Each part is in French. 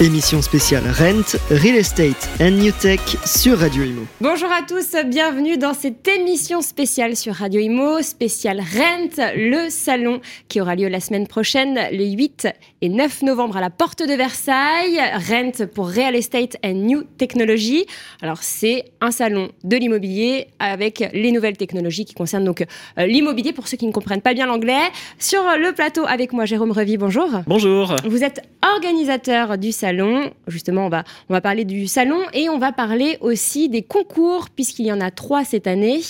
Émission spéciale Rent, Real Estate and New Tech sur Radio Imo. Bonjour à tous, bienvenue dans cette émission spéciale sur Radio Imo, spéciale Rent, le salon qui aura lieu la semaine prochaine, les 8 et 9 novembre à la porte de Versailles. Rent pour Real Estate and New Technology. Alors c'est un salon de l'immobilier avec les nouvelles technologies qui concernent donc euh, l'immobilier pour ceux qui ne comprennent pas bien l'anglais. Sur le plateau avec moi Jérôme Revy, bonjour. Bonjour. Vous êtes organisateur du salon salon. Justement, on va, on va parler du salon et on va parler aussi des concours, puisqu'il y en a trois cette année.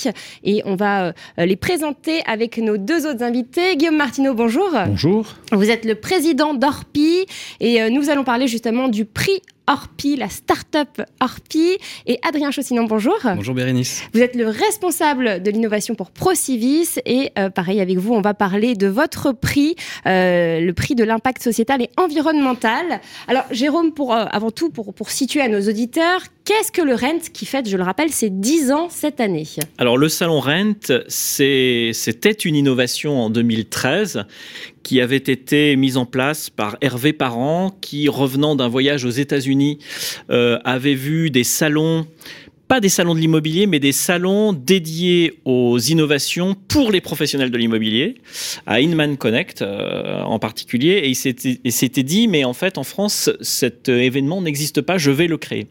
Et on va euh, les présenter avec nos deux autres invités. Guillaume Martineau, bonjour. Bonjour. Vous êtes le président d'Orpi et euh, nous allons parler justement du prix Orpi, la start-up Orpi. Et Adrien Chaussinon, bonjour. Bonjour Bérénice. Vous êtes le responsable de l'innovation pour Procivis. Et euh, pareil, avec vous, on va parler de votre prix, euh, le prix de l'impact sociétal et environnemental. Alors, Jérôme, pour, euh, avant tout, pour, pour situer à nos auditeurs, qu'est-ce que le Rent qui fête, je le rappelle, c'est 10 ans cette année? Alors, le salon Rent, c'était une innovation en 2013 qui avait été mise en place par Hervé Parent, qui, revenant d'un voyage aux États-Unis, euh, avait vu des salons pas des salons de l'immobilier, mais des salons dédiés aux innovations pour les professionnels de l'immobilier, à Inman Connect euh, en particulier. Et il s'était dit, mais en fait, en France, cet événement n'existe pas, je vais le créer.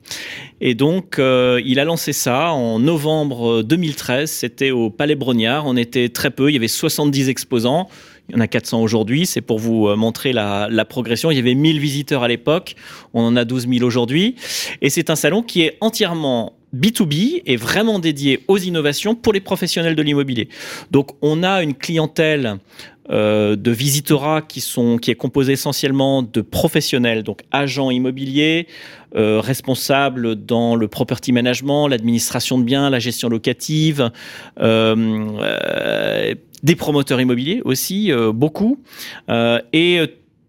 Et donc, euh, il a lancé ça en novembre 2013. C'était au Palais Brognard. On était très peu, il y avait 70 exposants. Il y en a 400 aujourd'hui. C'est pour vous euh, montrer la, la, progression. Il y avait 1000 visiteurs à l'époque. On en a 12 000 aujourd'hui. Et c'est un salon qui est entièrement B2B et vraiment dédié aux innovations pour les professionnels de l'immobilier. Donc on a une clientèle euh, de visitorat qui, qui est composée essentiellement de professionnels, donc agents immobiliers, euh, responsables dans le property management, l'administration de biens, la gestion locative, euh, des promoteurs immobiliers aussi, beaucoup, et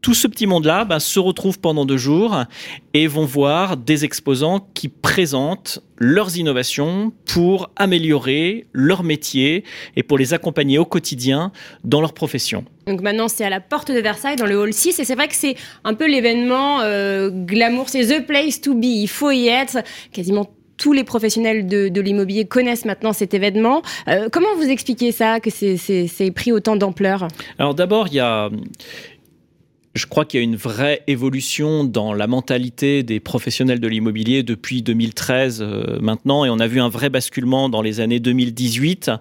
tout ce petit monde-là bah, se retrouve pendant deux jours et vont voir des exposants qui présentent leurs innovations pour améliorer leur métier et pour les accompagner au quotidien dans leur profession. Donc maintenant, c'est à la porte de Versailles, dans le hall 6, et c'est vrai que c'est un peu l'événement euh, glamour, c'est the place to be, il faut y être. Quasiment tous les professionnels de, l'immobilier connaissent maintenant cet événement. Euh, comment vous expliquez ça, que c'est pris autant d'ampleur? Alors d'abord, il y a je crois qu'il y a une vraie évolution dans la mentalité des professionnels de l'immobilier depuis 2013 euh, maintenant, et on a vu un vrai basculement dans les années 2018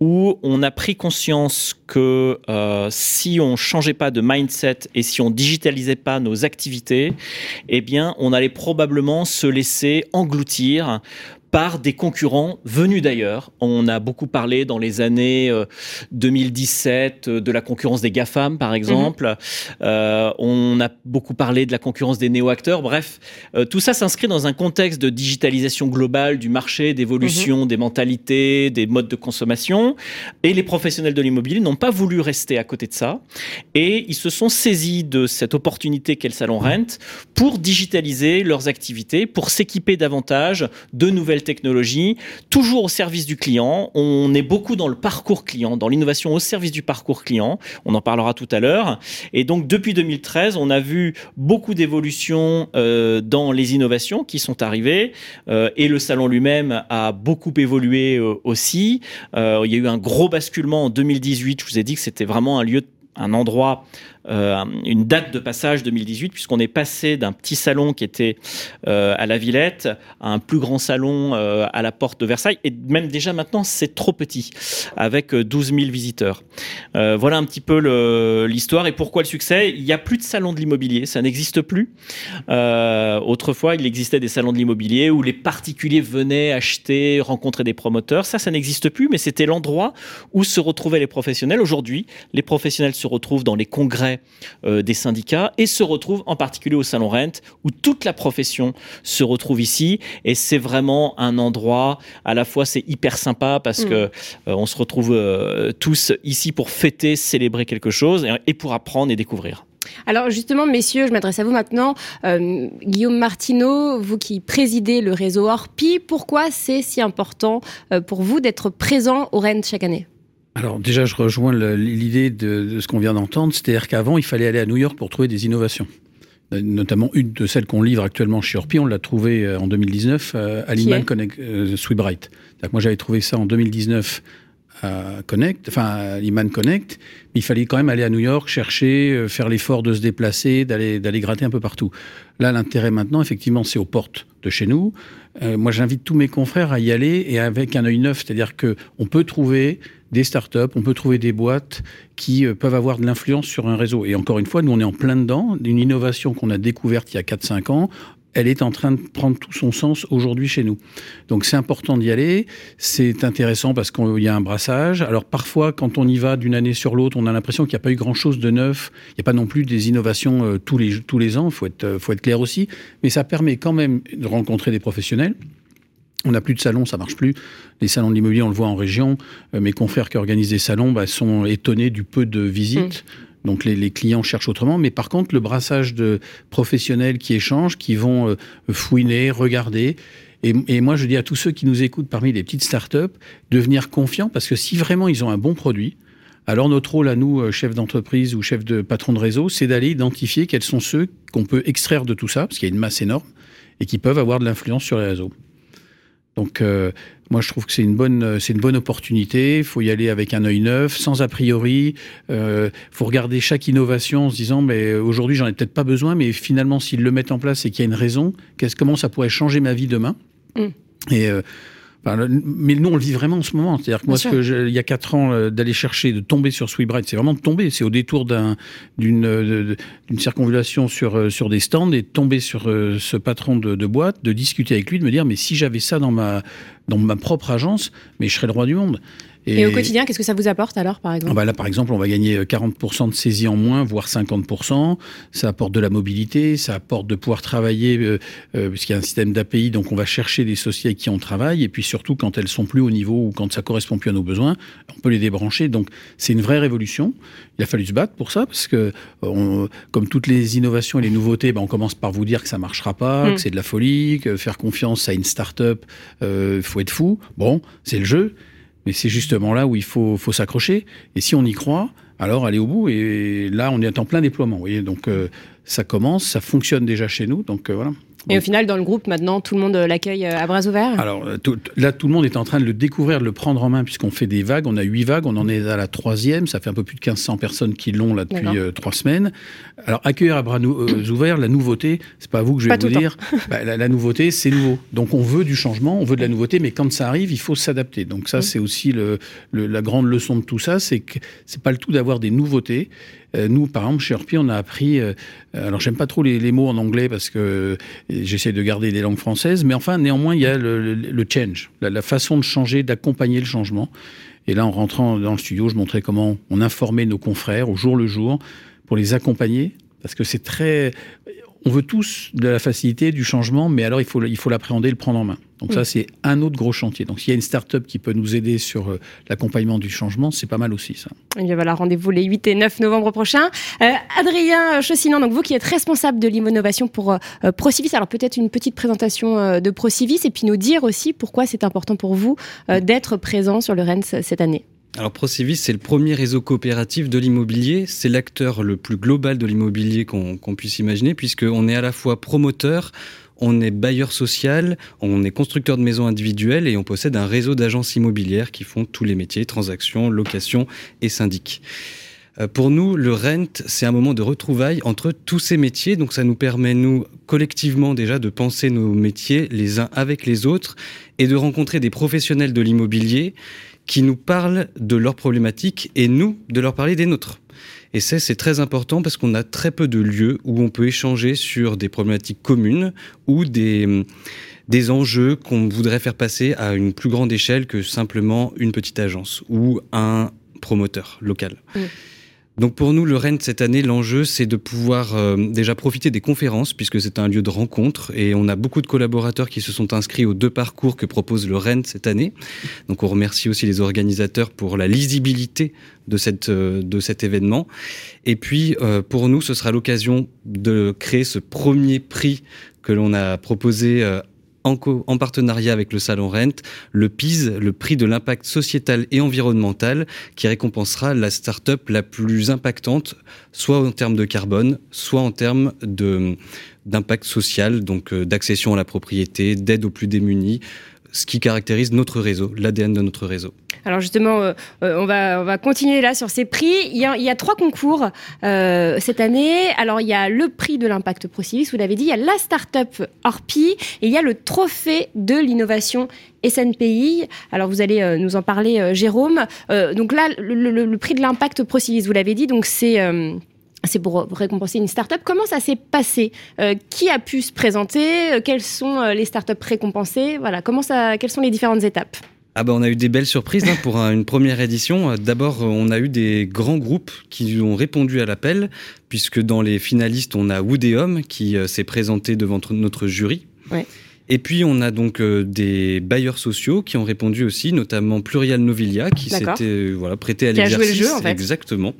où on a pris conscience que euh, si on changeait pas de mindset et si on digitalisait pas nos activités, eh bien, on allait probablement se laisser engloutir par des concurrents venus d'ailleurs. On a beaucoup parlé dans les années 2017 euh, euh, de la concurrence des GAFAM, par exemple. Mhm. Euh, on a beaucoup parlé de la concurrence des néo-acteurs. Bref, tout ça s'inscrit dans un contexte de digitalisation globale du marché, d'évolution mhm. des mentalités, des modes de consommation. Et les professionnels de l'immobilier n'ont pas voulu rester à côté de ça. Et ils se sont saisis de cette opportunité qu'est le Salon Rent pour digitaliser leurs activités, pour s'équiper davantage de nouvelles technologie, toujours au service du client. On est beaucoup dans le parcours client, dans l'innovation au service du parcours client. On en parlera tout à l'heure. Et donc, depuis 2013, on a vu beaucoup d'évolutions euh, dans les innovations qui sont arrivées. Euh, et le salon lui-même a beaucoup évolué euh, aussi. il y a eu un gros basculement en 2018. Je vous ai dit que c'était vraiment un lieu un endroit euh, une date de passage 2018, puisqu'on est passé d'un petit salon qui était euh, à la Villette à un plus grand salon euh, à la porte de Versailles. Et même déjà maintenant, c'est trop petit, avec 12 000 visiteurs. voilà un petit peu l'histoire et pourquoi le succès. Il n'y a plus de salon de l'immobilier, ça n'existe plus. autrefois, il existait des salons de l'immobilier où les particuliers venaient acheter, rencontrer des promoteurs. Ça, ça n'existe plus, mais c'était l'endroit où se retrouvaient les professionnels. Aujourd'hui, les professionnels se retrouvent dans les congrès euh, des syndicats et se retrouve en particulier au Salon Rent où toute la profession se retrouve ici et c'est vraiment un endroit à la fois c'est hyper sympa parce mm. que euh, on se retrouve euh, tous ici pour fêter, célébrer quelque chose et, pour apprendre et découvrir. Alors justement, messieurs, je m'adresse à vous maintenant. Guillaume Martineau, vous qui présidez le réseau Orpi, pourquoi c'est si important pour vous d'être présent au Rennes chaque année? Alors déjà, je rejoins l'idée de, ce qu'on vient d'entendre, c'est-à-dire qu'avant, il fallait aller à New York pour trouver des innovations. notamment une de celles qu'on livre actuellement chez Orpi, on l'a trouvée en 2019 à Liman Connect, Sweetbright. Moi, j'avais trouvé ça en 2019 à Connect, enfin à Liman Connect, mais il fallait quand même aller à New York, chercher, faire l'effort de se déplacer, d'aller d'aller gratter un peu partout. Là, l'intérêt maintenant, effectivement, c'est aux portes de chez nous. Euh, moi, j'invite tous mes confrères à y aller et avec un œil neuf, c'est-à-dire que on peut trouver des startups, on peut trouver des boîtes qui euh, peuvent avoir de l'influence sur un réseau. Et encore une fois, nous, on est en plein dedans d'une innovation qu'on a découverte il y a 4-5 ans elle est en train de prendre tout son sens aujourd'hui chez nous. Donc c'est important d'y aller. C'est intéressant parce qu'il y a un brassage. Alors parfois, quand on y va d'une année sur l'autre, on a l'impression qu'il n'y a pas eu grand-chose de neuf. Il n'y a pas non plus des innovations euh, tous, les, tous les ans. Il faut être, euh, faut être clair aussi. Mais ça permet quand même de rencontrer des professionnels. On n'a plus de salons, ça marche plus. Les salons de l'immobilier, on le voit en région. Euh, mes confrères qui organisent des salons bah, sont étonnés du peu de visites. Mmh. Donc les, clients cherchent autrement, mais par contre le brassage de professionnels qui échangent, qui vont euh, fouiner, regarder. Et, moi je dis à tous ceux qui nous écoutent parmi les petites startups de venir confiants parce que si vraiment ils ont un bon produit, alors notre rôle à nous, euh, chefs d'entreprise ou chefs de patron de réseau, c'est d'aller identifier quels sont ceux qu'on peut extraire de tout ça, parce qu'il y a une masse énorme, et qui peuvent avoir de l'influence sur les réseaux. Donc, euh, moi, je trouve que c'est une bonne, euh, c'est une bonne opportunité. Il faut y aller avec un œil neuf, sans a priori. Il euh, faut regarder chaque innovation en se disant, mais aujourd'hui, j'en ai peut-être pas besoin, mais finalement, s'ils le mettent en place et qu'il y a une raison, qu'est-ce, comment ça pourrait changer ma vie demain? Mm. Et mais nous, on le vit vraiment en ce moment. C'est-à-dire que moi, ce que il y a quatre ans, euh, d'aller chercher, de tomber sur Sweetbright, c'est vraiment de tomber. C'est au détour d'un, d'une, euh, d'une circonvulation sur, euh, sur des stands et de tomber sur ce patron de, de, boîte, de discuter avec lui, de me dire, mais si j'avais ça dans ma, dans ma propre agence, mais je serais le roi du monde. Et, au quotidien, qu'est-ce que ça vous apporte alors, par exemple? Ah bah Là, par exemple, on va gagner 40% de saisie en moins, voire 50%. Ça apporte de la mobilité, ça apporte de pouvoir travailler, euh, euh, puisqu'il y a un système d'API, donc on va chercher des sociétés avec qui on travaille, et puis surtout quand elles sont plus au niveau ou quand ça correspond plus à nos besoins, on peut les débrancher. Donc c'est une vraie révolution. Il a fallu se battre pour ça, parce que on, comme toutes les innovations et les nouveautés, bah, on commence par vous dire que ça marchera pas, mm. que c'est de la folie, que faire confiance à une start-up, il euh, faut être fou. Bon, c'est le jeu. Mais c'est justement là où il faut, faut s'accrocher. Et si on y croit, alors aller au bout. Et là, on est en plein déploiement. Vous voyez, donc euh, ça commence, ça fonctionne déjà chez nous. Donc euh, voilà. Et au final, dans le groupe, maintenant, tout le monde l'accueille euh, à bras ouverts Alors euh, là, tout le monde est en train de le découvrir, de le prendre en main, puisqu'on fait des vagues. On a huit vagues, on en est à la troisième. Ça fait un peu plus de 1500 personnes qui l'ont là depuis euh, trois semaines. Alors accueillir à bras ouverts, la nouveauté, c'est pas à vous que je vais vous dire. Bah, la, nouveauté, c'est nouveau. Donc on veut du changement, on veut de la nouveauté, mais quand ça arrive, il faut s'adapter. Donc ça, c'est aussi le, la grande leçon de tout ça, c'est que c'est pas le tout d'avoir des nouveautés. Euh, nous, par exemple, chez Orpi, on a appris. Euh, alors, j'aime pas trop les, mots en anglais parce que euh, j'essaie de garder les langues françaises, mais enfin, néanmoins, il y a le, change, la, façon de changer, d'accompagner le changement. Et là, en rentrant dans le studio, je montrais comment on informait nos confrères au jour le jour pour les accompagner, parce que c'est très on veut tous de la facilité, du changement, mais alors il faut, il faut l'appréhender, le prendre en main. Donc ça, c'est un autre gros chantier. Donc s'il y a une start-up qui peut nous aider sur euh, l'accompagnement du changement, c'est pas mal aussi ça. Et bien voilà, rendez-vous les 8 et 9 novembre prochains. Euh, Adrien Chaussinan, donc vous qui êtes responsable de l'innovation pour euh, Procivis, alors peut-être une petite présentation de Procivis et puis nous dire aussi pourquoi c'est important pour vous d'être présent sur le RENS cette année. Alors Procivis, c'est le premier réseau coopératif de l'immobilier. C'est l'acteur le plus global de l'immobilier qu'on puisse imaginer, puisqu'on est à la fois promoteur, on est bailleur social, on est constructeur de maisons individuelles et on possède un réseau d'agences immobilières qui font tous les métiers, transactions, locations et syndics. Euh, pour nous, le rent, c'est un moment de retrouvailles entre tous ces métiers. Donc ça nous permet, nous, collectivement déjà, de penser nos métiers les uns avec les autres et de rencontrer des professionnels de l'immobilier qui nous parlent de leurs problématiques et nous de leur parler des nôtres. Et ça, c'est très important parce qu'on a très peu de lieux où on peut échanger sur des problématiques communes ou des, des enjeux qu'on voudrait faire passer à une plus grande échelle que simplement une petite agence ou un promoteur local. Donc pour nous, le Rennes cette année, l'enjeu, c'est de pouvoir euh, déjà profiter des conférences, puisque c'est un lieu de rencontre, et on a beaucoup de collaborateurs qui se sont inscrits aux deux parcours que propose le Rennes cette année. Donc on remercie aussi les organisateurs pour la lisibilité de, cette, euh, de cet événement. Et puis euh, pour nous, ce sera l'occasion de créer ce premier prix que l'on a proposé en, en partenariat avec le Salon Rent, le PIS, le prix de l'impact sociétal et environnemental, qui récompensera la start-up la plus impactante, soit en termes de carbone, soit en termes d'impact social, donc euh, d'accession à la propriété, d'aide aux plus démunis, ce qui caractérise notre réseau, l'ADN de notre réseau. Alors justement, euh, euh, on, va, on va continuer là sur ces prix. Il y a, il y a trois concours euh, cette année. Alors il y a le prix de l'impact ProCivis, vous l'avez dit, il y a la start-up Orpi et il y a le trophée de l'innovation SNPI. Alors vous allez nous en parler, Jérôme. Donc là, le prix de l'impact ProCivis, vous l'avez dit, donc c'est... c'est pour récompenser une start-up. Comment ça s'est passé? Euh, Qui a pu se présenter? Euh, Quelles sont euh, les start-up récompensées? Voilà, comment ça, quelles sont les différentes étapes? Ah bah on a eu des belles surprises hein, pour un- une première édition. D'abord, on a eu des grands groupes qui ont répondu à l'appel, puisque dans les finalistes, on a Woodeum qui s'est présenté devant notre- jury. Ouais. Et puis on a donc euh, des bailleurs sociaux qui ont répondu aussi, notamment Plurial Novilia qui s'était euh, voilà prêté à Qui a joué le l'exercice. jeu, en fait. Exactement.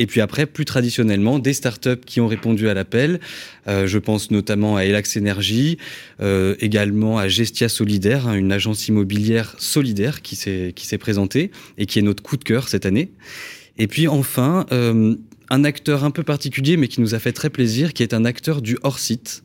Et puis après, plus traditionnellement, des startups qui ont répondu à l'appel. Euh, je pense notamment à Elax Energy, euh, également à Gestia Solidaire, hein, une agence immobilière solidaire qui s'est présentée et qui est notre coup de cœur cette année. Et puis enfin, euh, un acteur un peu particulier, mais qui nous a fait très plaisir, qui est un acteur du hors-site.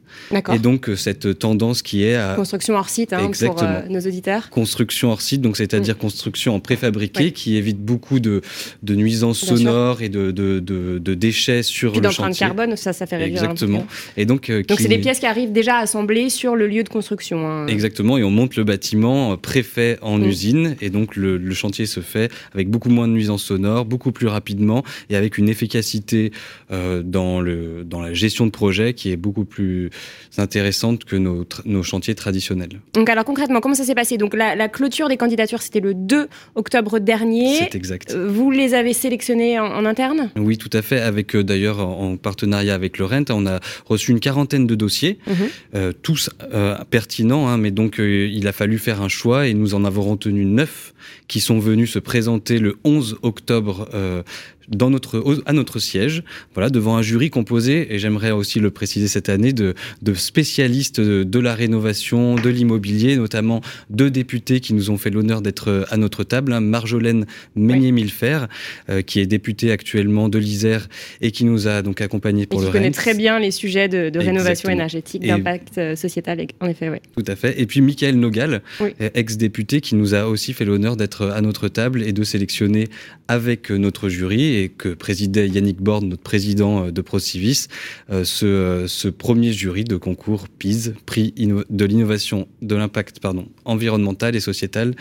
Et donc euh, cette tendance qui est à Construction hors site hein, pour euh, nos auditeurs. construction hors site, donc c'est-à-dire construction en préfabriqué, qui évite beaucoup de, de nuisances Bien sûr. sonores et de, de, de, de déchets sur Puis le chantier. carbone, ça, ça fait réduire. Exactement. Et donc, euh, Donc qui- c'est des pièces qui arrivent déjà assemblées sur le lieu de construction. hein. Exactement, et on monte le bâtiment préfet en Mm. usine, et donc le, le chantier se fait avec beaucoup moins de nuisances sonores, beaucoup plus rapidement, et avec une efficacité euh, dans, le, dans la gestion de projet qui est beaucoup plus intéressante que nos, chantiers traditionnels. Donc alors concrètement, comment ça s'est passé? Donc la, la clôture des candidatures, c'était le 2 octobre dernier. C'est exact. Euh, Vous les avez sélectionnés en, en interne? Oui, tout à fait. Avec euh, d'ailleurs en, en partenariat avec le Rent, on a reçu une quarantaine de dossiers, Mhm. euh, tous euh, pertinents, hein, mais donc euh, il a fallu faire un choix et nous en avons retenu neuf qui sont venus se présenter le 11 octobre. euh, dans notre, à notre siège, voilà, devant un jury composé, et j'aimerais aussi le préciser cette année, de, de spécialistes de, de la rénovation, de l'immobilier, notamment deux députés qui nous ont fait l'honneur d'être euh, à notre table, hein, Marjolaine Meignet-Millefer, euh, qui est députée actuellement de l'Isère et qui nous a donc accompagnés Et pour qui le connaît Rennes. très bien les sujets de, de rénovation énergétique, Et- d'impact sociétal, en effet, ouais. Tout à fait. Et puis Michael Nogal, Oui. ex-député, qui nous a aussi fait l'honneur d'être à notre table et de sélectionner avec notre jury et que présidait Yannick Borne, notre président euh, de ProCivis, euh, ce, euh, ce premier jury de concours PIS, prix de l'innovation, de l'impact environnemental et sociétal.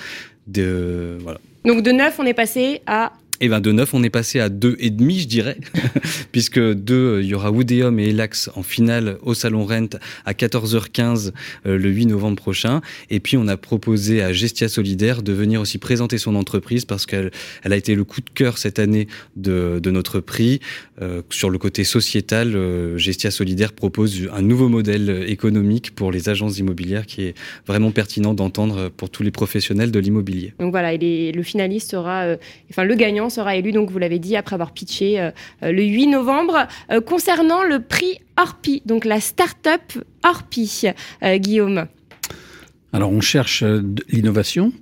De, voilà. Donc de 9, on est passé à Et ben de 9, on est passé à 2,5, je dirais, puisque deux, il y aura Woodeum et Elax en finale au Salon Rent à 14h15 euh, le 8 novembre prochain. Et puis, on a proposé à Gestia Solidaire de venir aussi présenter son entreprise parce qu'elle elle a été le coup de cœur cette année de, de notre prix. Euh, sur le côté sociétal, euh, Gestia Solidaire propose un nouveau modèle économique pour les agences immobilières qui est vraiment pertinent d'entendre pour tous les professionnels de l'immobilier. Donc voilà, et les- le finaliste sera, euh, enfin le gagnant sera élu, donc vous l'avez dit, après avoir pitché euh, euh, le 8 novembre. Euh, concernant le prix Orpi, donc la start-up Orpi, Guillaume. Alors on cherche l'innovation,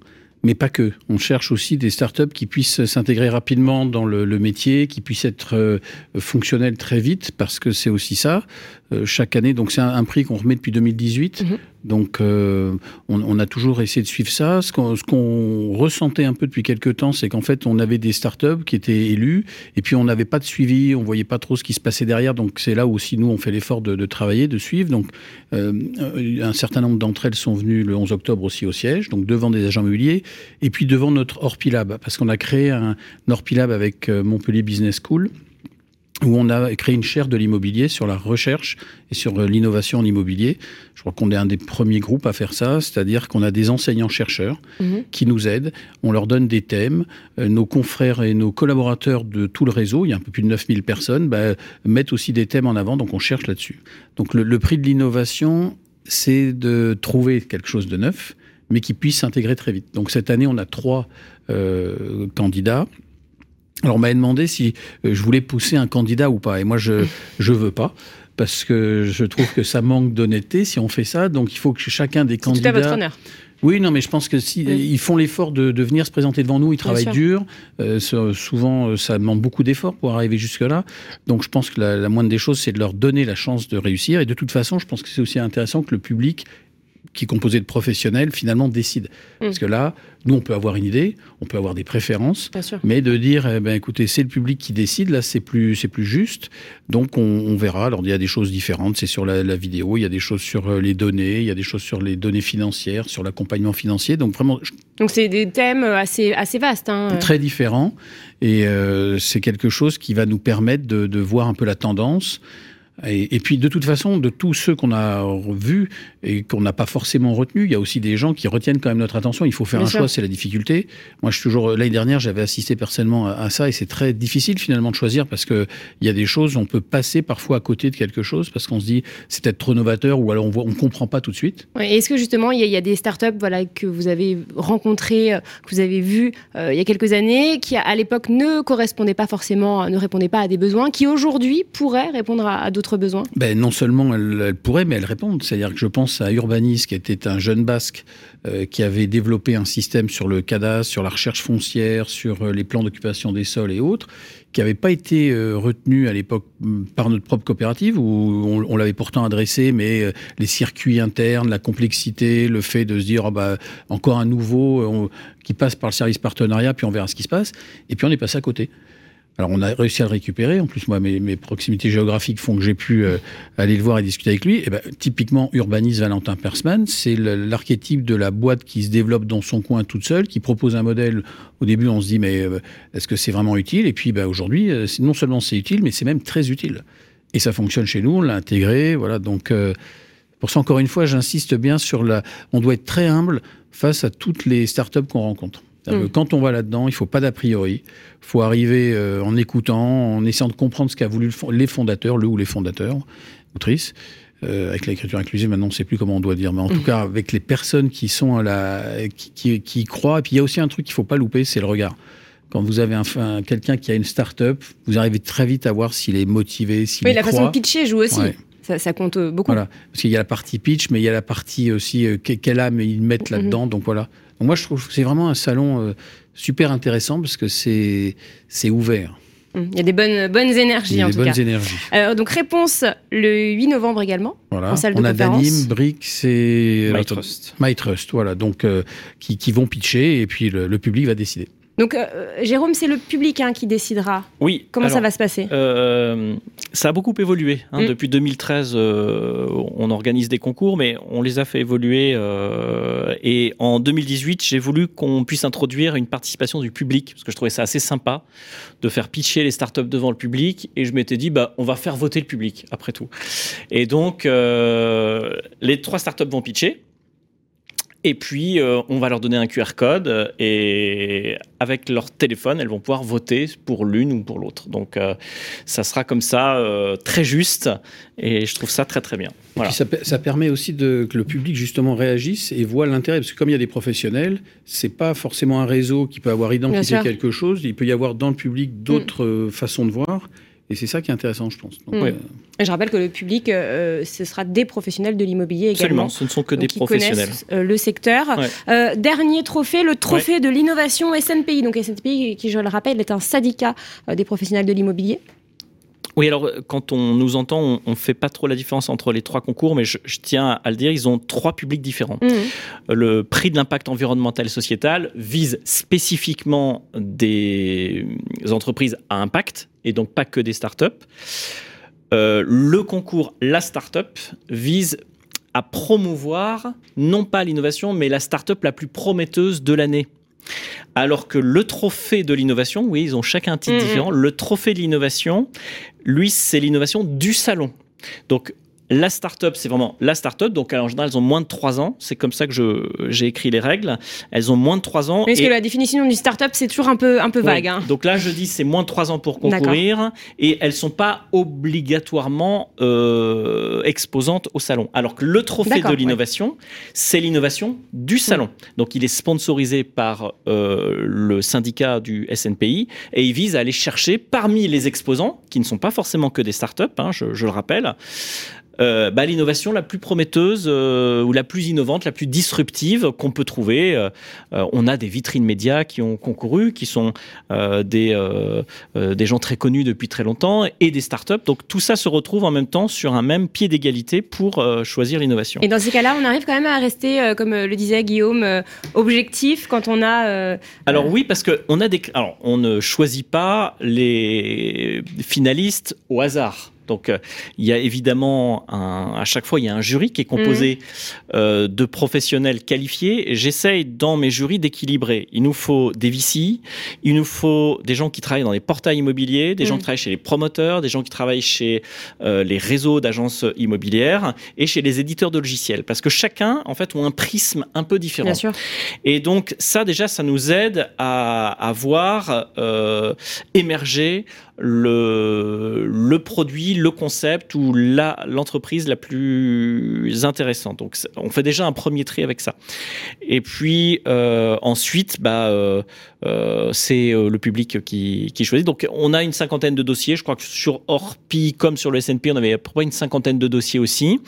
mais pas que. On cherche aussi des startups qui puissent s'intégrer rapidement dans le, le métier, qui puissent être euh, fonctionnelles très vite, parce que c'est aussi ça. Euh, chaque année, donc c'est un, un prix qu'on remet depuis 2018. Mhm. Donc euh, on, on a toujours essayé de suivre ça. Ce qu'on ressentait un peu depuis quelques temps, c'est qu'en fait on avait des startups qui étaient élues, et puis on n'avait pas de suivi, on voyait pas trop ce qui se passait derrière. Donc c'est là où aussi nous on fait l'effort de, de travailler, de suivre. Donc euh, un certain nombre d'entre elles sont venues le 11 octobre aussi au siège, donc devant des agents immobiliers, et puis devant notre Orpilab, parce qu'on a créé un Orpilab avec Montpellier Business School, où on a créé une chaire de l'immobilier sur la recherche et sur euh, l'innovation en immobilier. Je crois qu'on est un des premiers groupes à faire ça, c'est-à-dire qu'on a des enseignants-chercheurs Mhm. qui nous aident, on leur donne des thèmes, euh, nos confrères et nos collaborateurs de tout le réseau, il y a un peu plus de 9000 personnes, bah, mettent aussi des thèmes en avant, donc on cherche là-dessus. Donc le, le prix de l'innovation, c'est de trouver quelque chose de neuf, mais qui puisse s'intégrer très vite. Donc cette année, on a trois euh, candidats. Alors on m'avait demandé si euh, je voulais pousser un candidat ou pas, et moi je je veux pas. parce que je trouve que ça manque d'honnêteté si on fait ça. Donc il faut que chacun des candidats. Tout à votre honneur. Oui, non, mais je pense que si ils font l'effort de, de, venir se présenter devant nous, ils travaillent dur. Euh, souvent, euh, ça demande beaucoup d'efforts pour arriver jusque-là. Donc, je pense que la, la moindre des choses, c'est de leur donner la chance de réussir. Et de toute façon, je pense que c'est aussi intéressant que le public qui est composé de professionnels, finalement décide. Mm. Parce que là, nous, on peut avoir une idée, on peut avoir des préférences, mais de dire, eh ben, écoutez, c'est le public qui décide, là, c'est plus, c'est plus juste. Donc, on, verra. Alors, il y a des choses différentes. C'est sur la, vidéo, il y a des choses sur euh, les données, il y a des choses sur les données financières, sur l'accompagnement financier. Donc, vraiment. Donc, c'est des thèmes assez, assez vastes. Hein. Très différents. Et euh, c'est quelque chose qui va nous permettre de, de voir un peu la tendance. Et, puis, de toute façon, de tous ceux qu'on a vus et qu'on n'a pas forcément retenus, il y a aussi des gens qui retiennent quand même notre attention. Il faut faire un choix, c'est la difficulté. Moi, je suis toujours l'année dernière, j'avais assisté personnellement à, ça et c'est très difficile finalement de choisir parce que il y a des choses, on peut passer parfois à côté de quelque chose parce qu'on se dit c'est peut-être trop novateur ou alors on voit, on comprend pas tout de suite. Est-ce que justement, il y, a, des startups voilà que vous avez rencontrées, euh, que vous avez vues euh, il y a quelques années, qui à l'époque ne correspondaient pas forcément, ne répondaient pas à des besoins, qui aujourd'hui pourraient répondre à, à d'autres besoins? Ben, Non seulement elle, pourrait, mais elle répond. C'est-à-dire que je pense à Urbanis, qui était un jeune basque euh, qui avait développé un système sur le cadastre, sur la recherche foncière, sur euh, les plans d'occupation des sols et autres, qui n'avait pas été euh, retenu à l'époque mm, par notre propre coopérative, où on, l'avait pourtant adressé, mais les circuits internes, la complexité, le fait de se dire, oh bah, encore un nouveau qui passe par le service partenariat, puis on verra ce qui se passe, et puis on est passé à côté. Alors on a réussi à le récupérer. En plus, moi, mes, proximités géographiques font que j'ai pu euh, aller le voir et discuter avec lui. Et ben, typiquement, Urbanis Valentin Persman, c'est l'archétype de la boîte qui se développe dans son coin toute seule, qui propose un modèle. Au début, on se dit mais euh, est-ce que c'est vraiment utile? Et puis, ben, aujourd'hui, euh, non seulement c'est utile, mais c'est même très utile. Et ça fonctionne chez nous. On l'a intégré. Voilà. Donc pour ça, encore une fois, j'insiste bien sur la. On doit être très humble face à toutes les startups qu'on rencontre. Mm. Quand on va là-dedans, il faut pas d'a priori. Il faut arriver euh, en écoutant, en essayant de comprendre ce qu'a voulu les fondateurs, le ou les fondateurs, autrices. Euh, avec l'écriture inclusive, maintenant on ne sait plus comment on doit dire, mais en tout mm. cas avec les personnes qui sont à la, qui, qui, croient. Et puis il y a aussi un truc qu'il faut pas louper, c'est le regard. Quand vous avez quelqu'un qui a une start-up, vous arrivez très vite à voir s'il est motivé, s'il oui, la façon de pitcher joue aussi. Ça, compte beaucoup. Voilà, parce qu'il y a la partie pitch, mais il y a la partie aussi euh, quelle âme ils mettent mm-hmm. là-dedans. Donc voilà, moi, je trouve que c'est vraiment un salon euh, super intéressant parce que c'est ouvert. Hum, il y a des bonnes, bonnes énergies, Il y a des bonnes énergies. Alors, donc, réponse le 8 novembre également, voilà. en salle de On a Danim, Brick, c'est... MyTrust. MyTrust, voilà. Donc, euh, qui, qui, vont pitcher et puis le public va décider. Donc, euh, Jérôme, c'est le public hein, qui décidera. Oui. Comment ça va se passer? euh, Ça a beaucoup évolué. Hein. Mm. Depuis 2013, euh, on organise des concours, mais on les a fait évoluer. et en 2018, j'ai voulu qu'on puisse introduire une participation du public, parce que je trouvais ça assez sympa de faire pitcher les startups devant le public. Et je m'étais dit, bah, on va faire voter le public, après tout. Et donc, les trois startups vont pitcher. Et puis, euh, on va leur donner un QR code et avec leur téléphone, elles vont pouvoir voter pour l'une ou pour l'autre. Donc, euh, ça sera comme ça, euh, très juste. Et je trouve ça très, très bien. Voilà. ça, ça, permet aussi de, que le public, justement, réagisse et voit l'intérêt. Parce que comme il y a des professionnels, c'est pas forcément un réseau qui peut avoir identifié quelque chose. Il peut y avoir dans le public d'autres mm. façons de voir. Et c'est ça qui est intéressant, je pense. Mm. Je rappelle que le public, euh, ce sera des professionnels de l'immobilier également. Absolument, ce ne sont que des professionnels. Euh, le secteur. Euh, dernier trophée, le trophée de l'innovation SNPI. Donc SNPI, qui je le rappelle, est un syndicat des professionnels de l'immobilier. Oui, alors quand on nous entend, on ne fait pas trop la différence entre les trois concours, mais je, tiens à le dire, ils ont trois publics différents. Mmh. Le prix de l'impact environnemental et sociétal vise spécifiquement des entreprises à impact, et donc pas que des startups. Euh, le concours La Startup vise à promouvoir non pas l'innovation, mais la startup la plus prometteuse de l'année. Alors que le trophée de l'innovation, oui, ils ont chacun un titre mmh. différent. Le trophée de l'innovation, lui, c'est l'innovation du salon. Donc, La start-up, c'est vraiment la start-up. Donc, en général, elles ont moins de 3 ans. C'est comme ça que j'ai écrit les règles. Elles ont moins de 3 ans. Mais est-ce que la définition du start-up, c'est toujours un peu, un peu vague hein Donc là, je dis c'est moins de 3 ans pour concourir. Et elles sont pas obligatoirement euh, exposantes au salon. Alors que le trophée de l'innovation, c'est l'innovation du salon. Donc, il est sponsorisé par euh, le syndicat du SNPI et il vise à aller chercher parmi les exposants, qui ne sont pas forcément que des startups, hein, je, je le rappelle, euh, bah, l'innovation la plus prometteuse euh, ou la plus innovante, la plus disruptive qu'on peut trouver. Euh, on a des vitrines médias qui ont concouru, qui sont des, des gens très connus depuis très longtemps et des startups. Donc tout ça se retrouve en même temps sur un même pied d'égalité pour choisir l'innovation. Et dans ces cas-là, on arrive quand même à rester, comme le disait Guillaume, objectif quand on a. Alors oui, parce que on a des. Alors on ne choisit pas les finalistes au hasard. Donc, euh, il y a évidemment à chaque fois, il y a un jury qui est composé mhm. euh, de professionnels qualifiés. J'essaye dans mes jurys d'équilibrer. Il nous faut des VC, il nous faut des gens qui travaillent dans les portails immobiliers, des gens mhm. qui travaillent chez les promoteurs, des gens qui travaillent chez euh, les réseaux d'agences immobilières et chez les éditeurs de logiciels. Parce que chacun, en fait, a un prisme un peu différent. Bien sûr. Et donc, ça, déjà, ça nous aide à, à voir émerger le, le produit, le concept ou l'entreprise la, plus intéressante. Donc, on fait déjà un premier tri avec ça. Et puis, euh, ensuite, bah, euh, euh, c'est le public qui, qui, choisit. Donc, on a une cinquantaine de dossiers. Je crois que sur Orpi, comme sur le SNP, on avait à peu près une cinquantaine de dossiers aussi.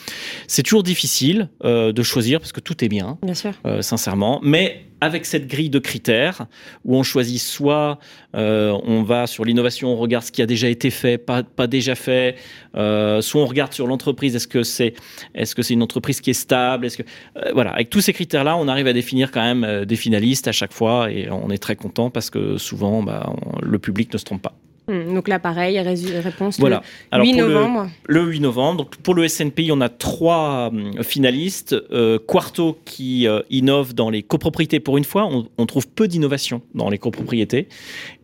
C'est toujours difficile de choisir parce que tout est bien, bien sûr. sincèrement. Mais avec cette grille de critères où on choisit soit euh, on va sur l'innovation, on regarde ce qui a déjà été fait, pas, pas déjà fait, euh, soit on regarde sur l'entreprise, est-ce que c'est est-ce que une entreprise qui est stable, est-ce que euh, voilà, avec tous ces critères-là, on arrive à définir quand même des finalistes à chaque fois et on est très content parce que souvent bah, le public ne se trompe pas. Hmm, donc là, pareil, réponse voilà. le 8 novembre. Le, 8 novembre. Donc pour le SNPI, on a trois hum, finalistes. Euh, Quarto qui euh, innove dans les copropriétés pour une fois. On, trouve peu d'innovation dans les copropriétés.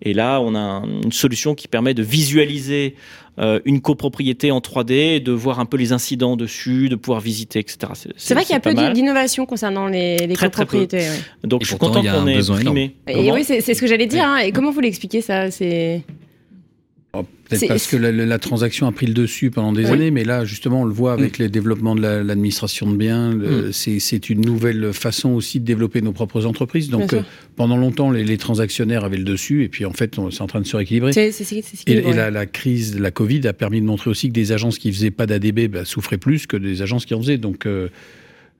Et là, on a une solution qui permet de visualiser euh, une copropriété en 3D, de voir un peu les incidents dessus, de pouvoir visiter, etc. C'est vrai qu'il y a peu d'innovation concernant les, copropriétés. Donc je suis content qu'on ait primé. Et oui, c'est ce que j'allais dire. Hein. Et comment vous l'expliquez ça C'est Oh, peut-être parce que la, transaction a pris le dessus pendant des années, mais là, justement, on le voit avec mm. les développements de l'administration de biens. Mm. C'est une nouvelle façon aussi de développer nos propres entreprises. Donc, euh, pendant longtemps, les, transactionnaires avaient le dessus, et puis en fait, c'est en train de se rééquilibrer. et, et la, la, crise, la Covid a permis de montrer aussi que des agences qui faisaient pas d'ADB bah, souffraient plus que des agences qui en faisaient. Donc, euh,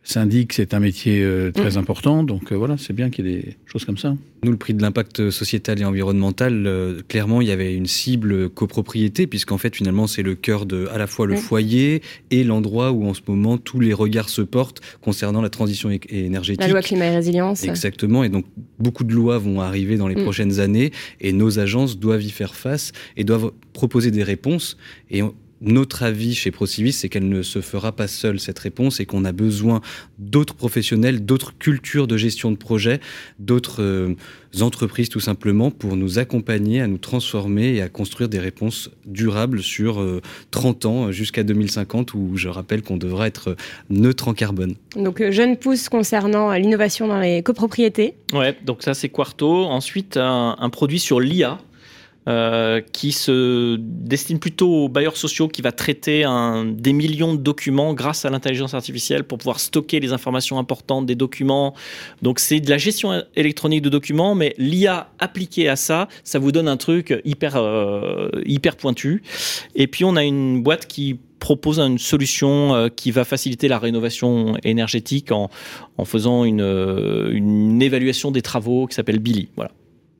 syndic, c'est un métier euh, très mm. important, donc euh, voilà, c'est bien qu'il y ait des choses comme ça. Nous, le prix de l'impact sociétal et environnemental, euh, clairement, il y avait une cible copropriété, puisqu'en fait, finalement, c'est le cœur de à la fois le foyer et l'endroit où, en ce moment, tous les regards se portent concernant la transition énergétique. La loi climat et résilience. Exactement, et donc beaucoup de lois vont arriver dans les mm. prochaines années, et nos agences doivent y faire face et doivent proposer des réponses. Et notre avis chez Procivis, c'est qu'elle ne se fera pas seule, cette réponse, et qu'on a besoin d'autres professionnels, d'autres cultures de gestion de projet, d'autres euh, entreprises tout simplement, pour nous accompagner à nous transformer et à construire des réponses durables sur 30 euh, ans jusqu'à 2050, où je rappelle qu'on devra être neutre en carbone. Donc, euh, jeune pousse concernant l'innovation dans les copropriétés. Ouais, donc ça c'est Quarto. Ensuite, un produit sur l'IA euh, qui se destine plutôt aux bailleurs sociaux, qui va traiter des millions de documents grâce à l'intelligence artificielle pour pouvoir stocker les informations importantes des documents. Donc c'est de la gestion électronique de documents, mais l'IA appliquée à ça, ça vous donne un truc hyper, euh, hyper pointu. Et puis on a une boîte qui propose une solution euh, qui va faciliter la rénovation énergétique en, en faisant une, une évaluation des travaux qui s'appelle Billy. Voilà.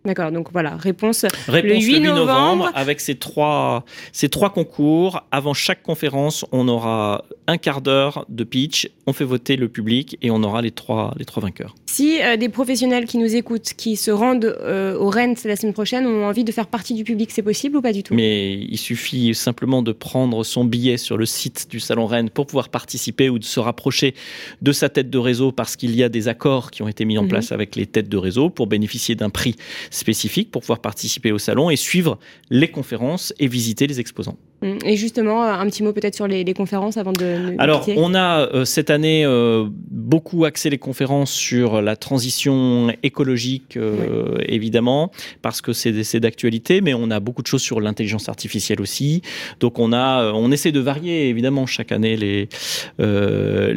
D'accord, donc voilà, réponse, le 8, novembre. Avec ces trois, ces trois concours, avant chaque conférence, on aura un quart d'heure de pitch, on fait voter le public et on aura les trois, les trois vainqueurs. Si des professionnels qui nous écoutent, qui se rendent au Rent la semaine prochaine, ont envie de faire partie du public, c'est possible ou pas du tout? Mais il suffit simplement de prendre son billet sur le site du Salon Rennes pour pouvoir participer ou de se rapprocher de sa tête de réseau parce qu'il y a des accords qui ont été mis en mhm. place avec les têtes de réseau pour bénéficier d'un prix spécifique pour pouvoir participer au salon et suivre les conférences et visiter les exposants. Mm. Et justement, un petit mot peut-être sur les, conférences avant de. Alors, on a euh, cette année euh, beaucoup axé les conférences sur la transition écologique, euh, évidemment, parce que c'est d'actualité, mais on a beaucoup de choses sur l'intelligence artificielle aussi. Donc, on a, on essaie de varier évidemment chaque année les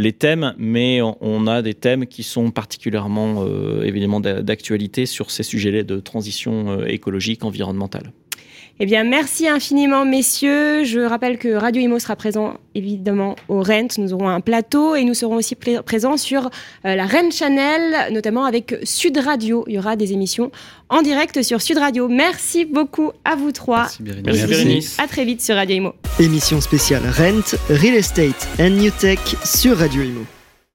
les thèmes, mais on a des thèmes qui sont particulièrement évidemment d'actualité sur ces sujets-là de transition écologique, environnementale. Eh bien, merci infiniment, messieurs. Je rappelle que Radio Imo sera présent évidemment au Rent. Nous aurons un plateau et nous serons aussi présents sur euh, la Rent Channel, notamment avec Sud Radio. Il y aura des émissions en direct sur Sud Radio. Merci beaucoup à vous trois. Merci, Bérénice. À très vite sur Radio Imo. Émission spéciale Rent, Real Estate and New Tech sur Radio Imo.